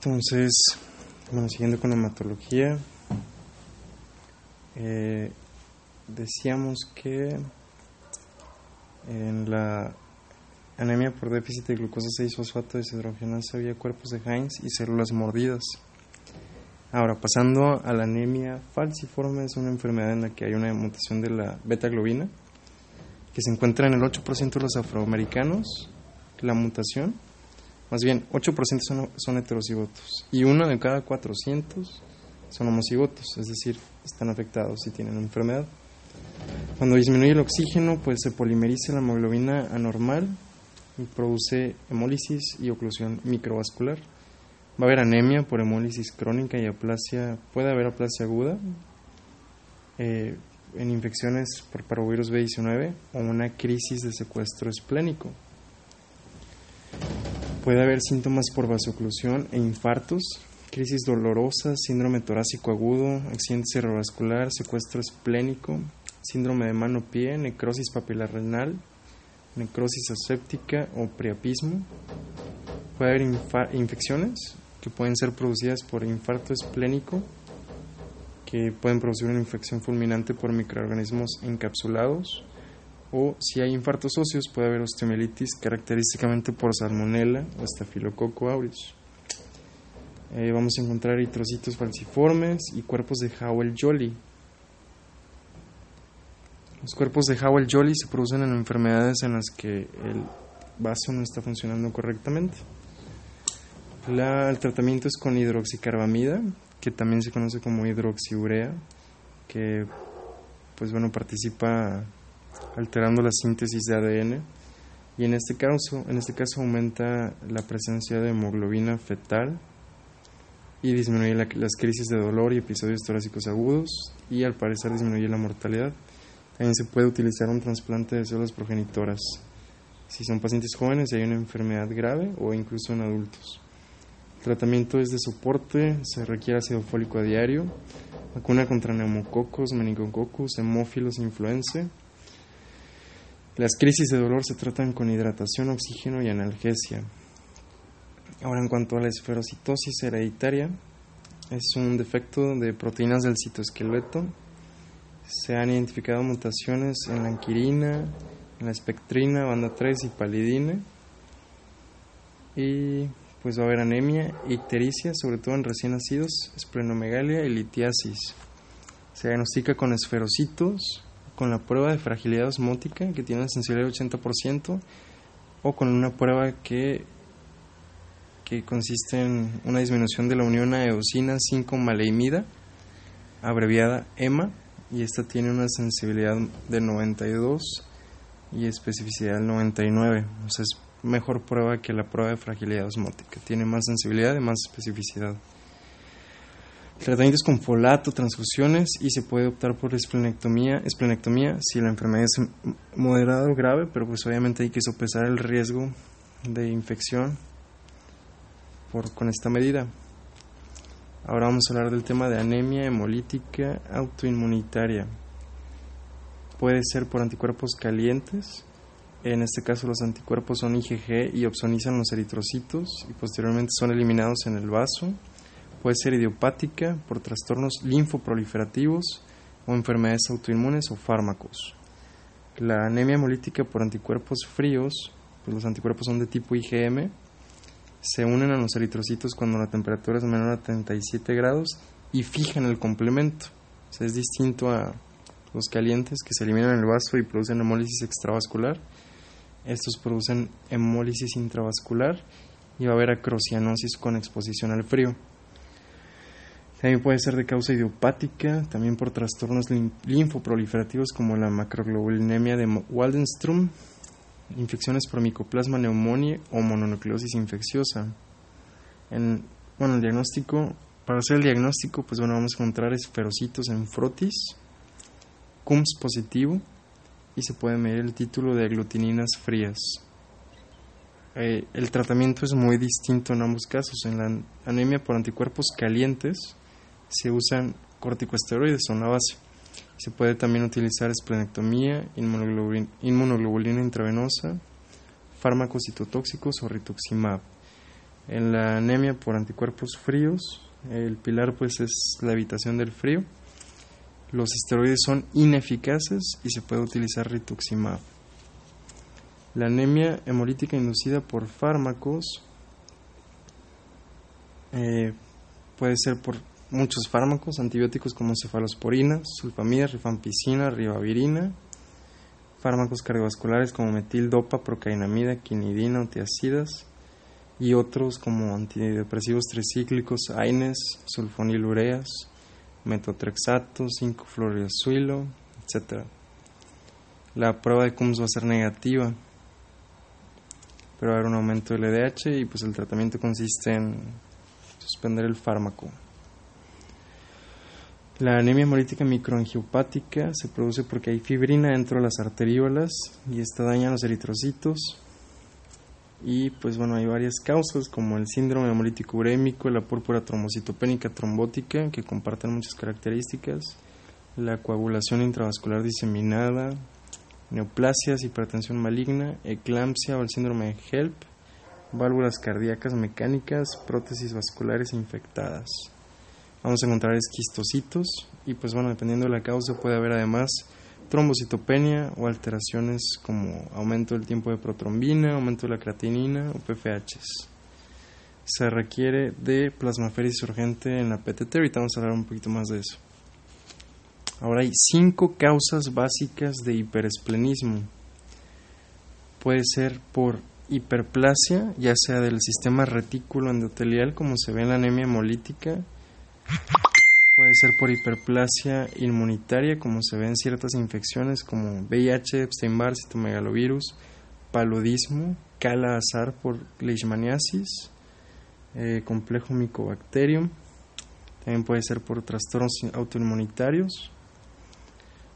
Entonces, bueno, siguiendo con la hematología, eh, decíamos que en la anemia por déficit de glucosa 6-fosfato deshidrogenasa había cuerpos de Heinz y células mordidas. Ahora, pasando a la anemia falciforme, es una enfermedad en la que hay una mutación de la beta-globina que se encuentra en el 8% de los afroamericanos, la mutación, más bien 8% son, son heterocigotos y uno de cada 400 son homocigotos, es decir, están afectados y tienen enfermedad. Cuando disminuye el oxígeno, pues se polimeriza la hemoglobina anormal y produce hemólisis y oclusión microvascular. Va a haber anemia por hemólisis crónica y aplasia, puede haber aplasia aguda eh, en infecciones por parvovirus B19 o una crisis de secuestro esplénico. Puede haber síntomas por vasoclusión e infartos, crisis dolorosa, síndrome torácico agudo, accidente cerebrovascular, secuestro esplénico, síndrome de mano-pie, necrosis papilar renal, necrosis aséptica o priapismo. Puede haber infecciones que pueden ser producidas por infarto esplénico, que pueden producir una infección fulminante por microorganismos encapsulados, o si hay infartos óseos puede haber osteomielitis característicamente por salmonella o estafilococo aureus. Eh, vamos a encontrar eritrocitos falciformes y cuerpos de Howell-Jolly. Los cuerpos de Howell-Jolly se producen en enfermedades en las que el vaso no está funcionando correctamente. el tratamiento es con hidroxicarbamida, que también se conoce como hidroxiurea, que pues bueno participa alterando la síntesis de ADN y en este caso, en este caso aumenta la presencia de hemoglobina fetal y disminuye las crisis de dolor y episodios torácicos agudos y al parecer disminuye la mortalidad. También se puede utilizar un trasplante de células progenitoras si son pacientes jóvenes y hay una enfermedad grave o incluso en adultos. El tratamiento es de soporte, se requiere ácido fólico a diario, vacuna contra neumococos, meningococos, hemófilos influenza. Las crisis de dolor se tratan con hidratación, oxígeno y analgesia. Ahora, en cuanto a la esferocitosis hereditaria, es un defecto de proteínas del citoesqueleto. Se han identificado mutaciones en la anquirina, en la espectrina, banda 3 y palidina. Y pues va a haber anemia, ictericia, sobre todo en recién nacidos, esplenomegalia y litiasis. Se diagnostica con esferocitos, con la prueba de fragilidad osmótica, que tiene una sensibilidad del 80%, o con una prueba que que consiste en una disminución de la unión a eosina 5-maleimida, abreviada EMA, y esta tiene una sensibilidad de 92 y especificidad del 99. O sea, es mejor prueba que la prueba de fragilidad osmótica. Tiene más sensibilidad y más especificidad. El tratamiento es con folato, transfusiones y se puede optar por esplenectomía, esplenectomía si la enfermedad es moderada o grave, pero pues obviamente hay que sopesar el riesgo de infección por, con esta medida. Ahora vamos a hablar del tema de anemia hemolítica autoinmunitaria. Puede ser por anticuerpos calientes. En este caso los anticuerpos son IgG y opsonizan los eritrocitos y posteriormente son eliminados en el vaso. Puede ser idiopática por trastornos linfoproliferativos o enfermedades autoinmunes o fármacos. La anemia hemolítica por anticuerpos fríos, pues los anticuerpos son de tipo IgM se unen a los eritrocitos cuando la temperatura es menor a 37 grados y fijan el complemento. es distinto a los calientes que se eliminan en el vaso y producen hemólisis extravascular. Estos producen hemólisis intravascular y va a haber acrocianosis con exposición al frío. También puede ser de causa idiopática, también por trastornos linfoproliferativos como la macroglobulinemia de Waldenstrom, infecciones por micoplasma neumonía o mononucleosis infecciosa. En, bueno, el diagnóstico, para hacer el diagnóstico, pues bueno, vamos a encontrar esferocitos en frotis, CUMS positivo y se puede medir el título de aglutininas frías. Eh, el tratamiento es muy distinto en ambos casos. En la anemia por anticuerpos calientes se usan corticosteroides, son la base se puede también utilizar esplenectomía, inmunoglobulina, intravenosa, fármacos citotóxicos o rituximab. En la anemia por anticuerpos fríos, el pilar pues es la evitación del frío. Los esteroides son ineficaces y se puede utilizar rituximab. La anemia hemolítica inducida por fármacos eh, puede ser por muchos fármacos, antibióticos como cefalosporina, sulfamida, rifampicina, ribavirina, fármacos cardiovasculares como metildopa, procainamida, quinidina, otiacidas y otros como antidepresivos tricíclicos, AINES, sulfonilureas, metotrexato, 5-fluoroazuilo, etc. La prueba de CUMS va a ser negativa, pero va a haber un aumento del LDH y pues el tratamiento consiste en suspender el fármaco. La anemia hemolítica microangiopática se produce porque hay fibrina dentro de las arteriolas y esta daña los eritrocitos. Y pues bueno, hay varias causas como el síndrome hemolítico urémico, la púrpura trombocitopénica trombótica, que comparten muchas características, la coagulación intravascular diseminada, neoplasias, hipertensión maligna, eclampsia o el síndrome de HELP, válvulas cardíacas mecánicas, prótesis vasculares infectadas vamos a encontrar esquistocitos y pues bueno, dependiendo de la causa puede haber además trombocitopenia o alteraciones como aumento del tiempo de protrombina, aumento de la creatinina o PFHs. Se requiere de plasmaféresis urgente en la PTT, ahorita vamos a hablar un poquito más de eso. Ahora hay cinco causas básicas de hiperesplenismo. Puede ser por hiperplasia, ya sea del sistema retículo endotelial, como se ve en la anemia hemolítica, Puede ser por hiperplasia inmunitaria, como se ve en ciertas infecciones como VIH, Epstein-Barr, citomegalovirus, paludismo, cala azar por leishmaniasis, eh, complejo micobacterium. También puede ser por trastornos autoinmunitarios.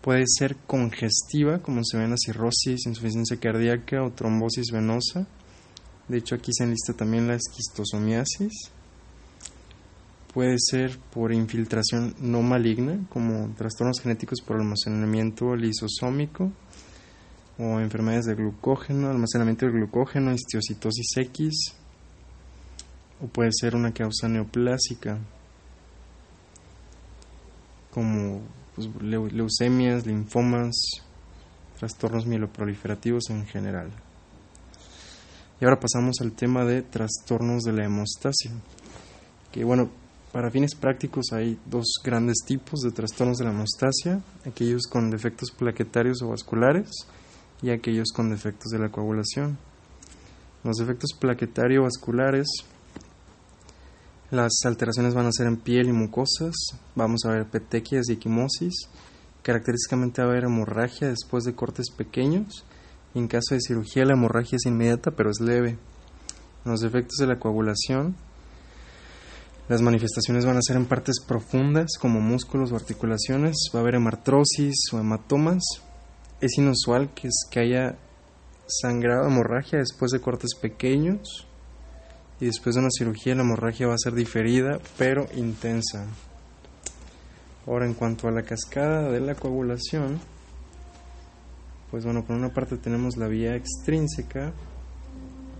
Puede ser congestiva, como se ve en la cirrosis, insuficiencia cardíaca o trombosis venosa. De hecho, aquí se enlista también la esquistosomiasis puede ser por infiltración no maligna, como trastornos genéticos por almacenamiento lisosómico o enfermedades de glucógeno, almacenamiento de glucógeno, histiocitosis X, o puede ser una causa neoplásica, como pues, leucemias, linfomas, trastornos mieloproliferativos en general. Y ahora pasamos al tema de trastornos de la hemostasia, que bueno, para fines prácticos hay dos grandes tipos de trastornos de la hemostasia, aquellos con defectos plaquetarios o vasculares y aquellos con defectos de la coagulación. Los defectos plaquetario-vasculares, las alteraciones van a ser en piel y mucosas, vamos a ver petequias y equimosis, característicamente va a haber hemorragia después de cortes pequeños, y en caso de cirugía la hemorragia es inmediata pero es leve. Los defectos de la coagulación, las manifestaciones van a ser en partes profundas como músculos o articulaciones, va a haber hemartrosis o hematomas. Es inusual que, es, que haya sangrado, hemorragia después de cortes pequeños y después de una cirugía la hemorragia va a ser diferida pero intensa. Ahora en cuanto a la cascada de la coagulación, pues bueno, por una parte tenemos la vía extrínseca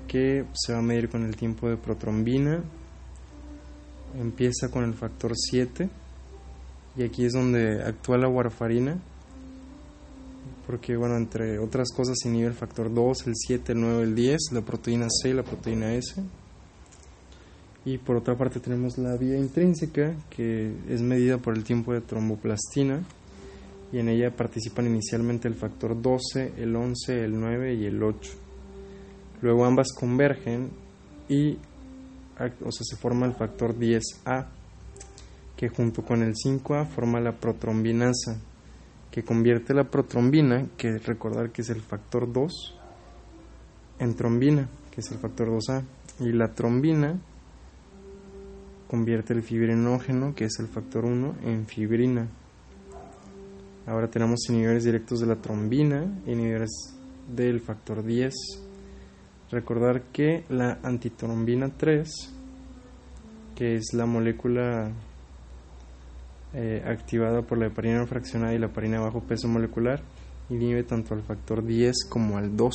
que se va a medir con el tiempo de protrombina, empieza con el factor 7 y aquí es donde actúa la warfarina porque bueno, entre otras cosas inhibe el factor 2, el 7, el 9, el 10, la proteína C la proteína S. Y por otra parte tenemos la vía intrínseca, que es medida por el tiempo de tromboplastina, y en ella participan inicialmente el factor 12, el 11, el 9 y el 8. Luego ambas convergen y o sea, se forma el factor 10A, que junto con el 5A forma la protrombinasa, que convierte la protrombina, que recordar que es el factor 2, en trombina, que es el factor 2A, y la trombina convierte el fibrinógeno, que es el factor 1, en fibrina. Ahora tenemos inhibidores directos de la trombina, inhibidores del factor 10 Recordar que la antitrombina 3, que es la molécula eh, activada por la heparina fraccionada y la heparina bajo peso molecular, inhibe tanto al factor 10 como al 2.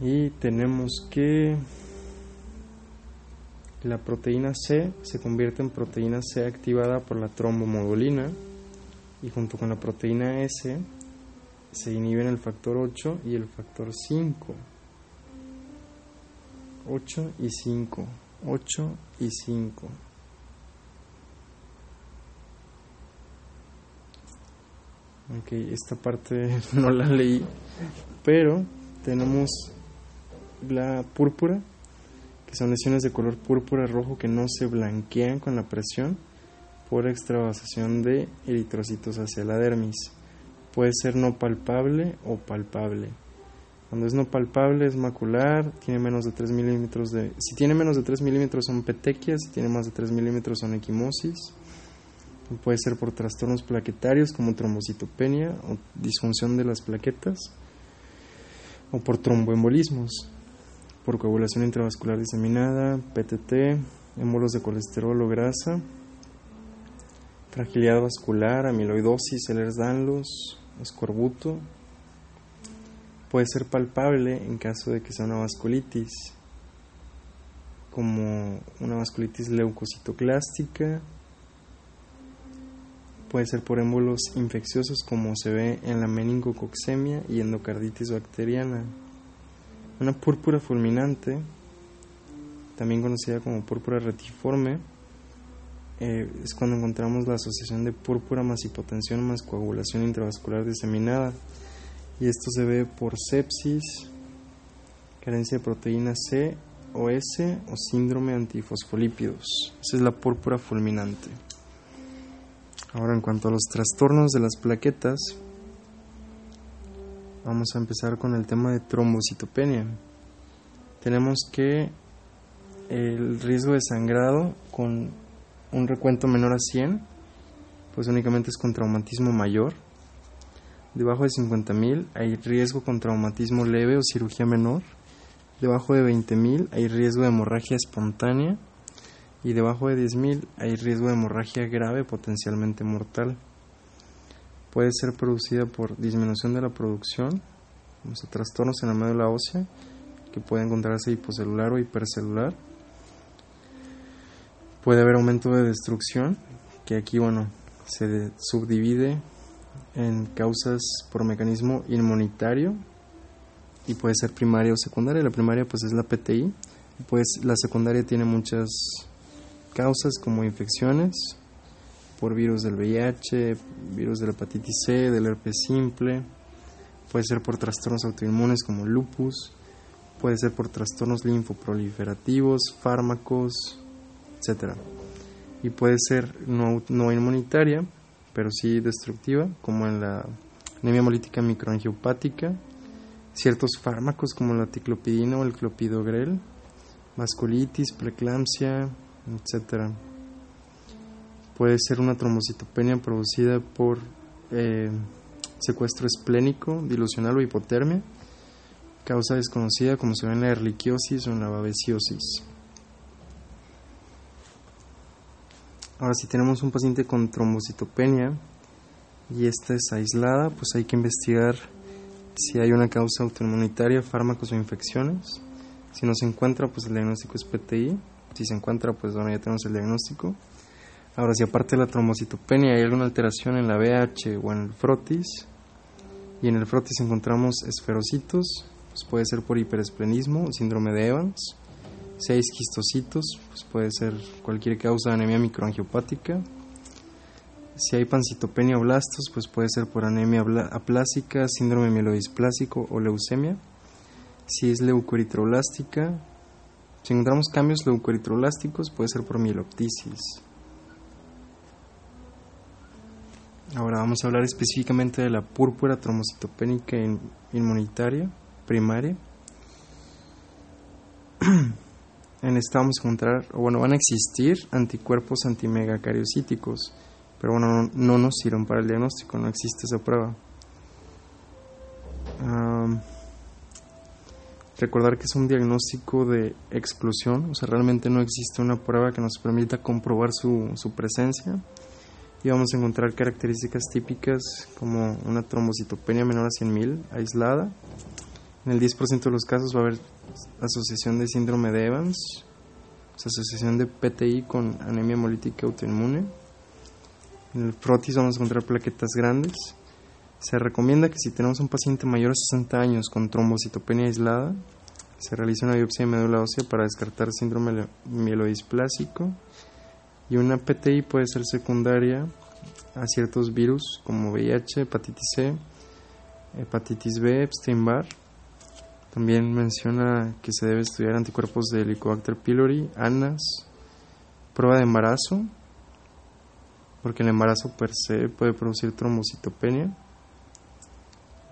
Y tenemos que La proteína C se convierte en proteína C activada por la trombomodulina y junto con la proteína S se inhiben el factor 8 y el factor 5. 8 y 5. 8 y 5. Ok, esta parte no la leí, pero tenemos la púrpura, que son lesiones de color púrpura rojo que no se blanquean con la presión por extravasación de eritrocitos hacia la dermis. Puede ser no palpable o palpable. Cuando es no palpable es macular, tiene menos de 3 milímetros de... Si tiene menos de 3 milímetros son petequias, si tiene más de 3 milímetros son equimosis Puede ser por trastornos plaquetarios como trombocitopenia o disfunción de las plaquetas, o por tromboembolismos, por coagulación intravascular diseminada, PTT, émbolos de colesterol o grasa, fragilidad vascular, amiloidosis, Ehlers-Danlos, escorbuto. Puede ser palpable en caso de que sea una vasculitis, como una vasculitis leucocitoclástica, Puede ser por émbolos infecciosos como se ve en la meningococcemia y endocarditis bacteriana. Una púrpura fulminante, también conocida como púrpura retiforme, eh, es cuando encontramos la asociación de púrpura más hipotensión más coagulación intravascular diseminada. Y esto se ve por sepsis, carencia de proteína C o S o síndrome antifosfolípidos. Esa es la púrpura fulminante. Ahora en cuanto a los trastornos de las plaquetas, vamos a empezar con el tema de trombocitopenia. Tenemos que el riesgo de sangrado con un recuento menor a 100, pues únicamente es con traumatismo mayor. Debajo de 50.000 hay riesgo con traumatismo leve o cirugía menor. Debajo de 20.000 hay riesgo de hemorragia espontánea y debajo de 10.000 hay riesgo de hemorragia grave potencialmente mortal. Puede ser producida por disminución de la producción, o trastornos en la médula ósea, que puede encontrarse hipocelular o hipercelular. Puede haber aumento de destrucción, que aquí, bueno, se subdivide en causas por mecanismo inmunitario y puede ser primaria o secundaria. La primaria pues es la PTI, pues la secundaria tiene muchas causas como infecciones por virus del VIH, virus de la hepatitis C, del herpes simple, puede ser por trastornos autoinmunes como lupus, puede ser por trastornos linfoproliferativos, fármacos, etc. Y puede ser no, inmunitaria, pero sí destructiva, como en la anemia hemolítica microangiopática, ciertos fármacos como la ticlopidina o el clopidogrel, vasculitis, preeclampsia, etcétera. Puede ser una trombocitopenia producida por eh, secuestro esplénico, dilucional o hipotermia, causa desconocida como se ve en la erliquiosis o en la babesiosis. Ahora, si tenemos un paciente con trombocitopenia y esta es aislada, pues hay que investigar si hay una causa autoinmunitaria, fármacos o infecciones. Si no se encuentra, pues el diagnóstico es PTI si se encuentra, pues bueno, ya tenemos el diagnóstico. Ahora, si aparte de la trombocitopenia hay alguna alteración en la BH o en el frotis, y en el frotis encontramos esferocitos, pues puede ser por hiperesplenismo, síndrome de Evans. Si hay esquistocitos, pues puede ser cualquier causa de anemia microangiopática. Si hay pancitopenia o blastos, pues puede ser por anemia aplásica, síndrome mielodisplásico o leucemia. Si es leucoeritroblástica, si encontramos cambios leucoeritrolásticos puede ser por mieloptisis. Ahora vamos a hablar específicamente de la púrpura trombocitopénica inmunitaria primaria. en esta vamos a encontrar, o bueno, van a existir anticuerpos antimegacariocíticos, pero bueno, no, nos sirven para el diagnóstico, no existe esa prueba. recordar que es un diagnóstico de exclusión, o sea, realmente no existe una prueba que nos permita comprobar su, su presencia. Y vamos a encontrar características típicas como una trombocitopenia menor a 100.000 aislada. En el 10% de los casos va a haber asociación de síndrome de Evans asociación de PTI con anemia hemolítica autoinmune. En el frotis vamos a encontrar plaquetas grandes. Se recomienda que si tenemos un paciente mayor de 60 años con trombocitopenia aislada, se realice una biopsia de médula ósea para descartar síndrome mielodisplásico y una PTI puede ser secundaria a ciertos virus como VIH, hepatitis C, hepatitis B, Epstein-Barr. También menciona que se debe estudiar anticuerpos de Helicobacter pylori, ANAS, prueba de embarazo, porque el embarazo per se puede producir trombocitopenia.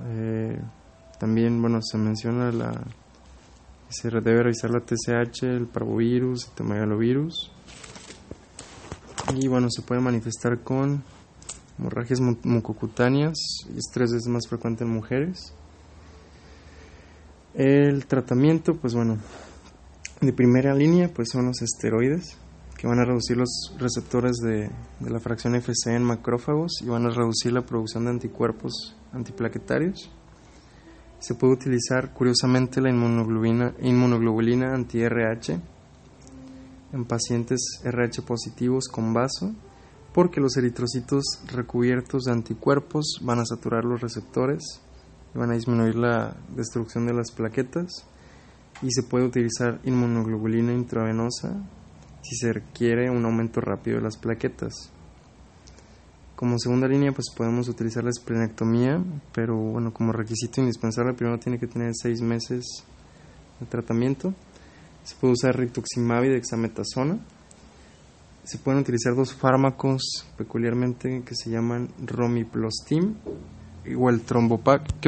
Eh, también, bueno, se menciona la se debe revisar la TSH, el parvovirus, el temegalovirus. Y bueno, se puede manifestar con hemorragias mucocutáneas y estrés es más frecuente en mujeres. El tratamiento, pues bueno, de primera línea, pues son los esteroides, que van a reducir los receptores de, la fracción FC en macrófagos y van a reducir la producción de anticuerpos antiplaquetarios. Se puede utilizar curiosamente la inmunoglobulina, anti-RH en pacientes RH positivos con vaso porque los eritrocitos recubiertos de anticuerpos van a saturar los receptores van a disminuir la destrucción de las plaquetas y se puede utilizar inmunoglobulina intravenosa si se requiere un aumento rápido de las plaquetas. Como segunda línea, pues podemos utilizar la esplenectomía, pero bueno, como requisito indispensable, primero tiene que tener seis meses de tratamiento. Se puede usar rituximab y dexametasona. Se pueden utilizar dos fármacos peculiarmente que se llaman romiplostim o el trombopac.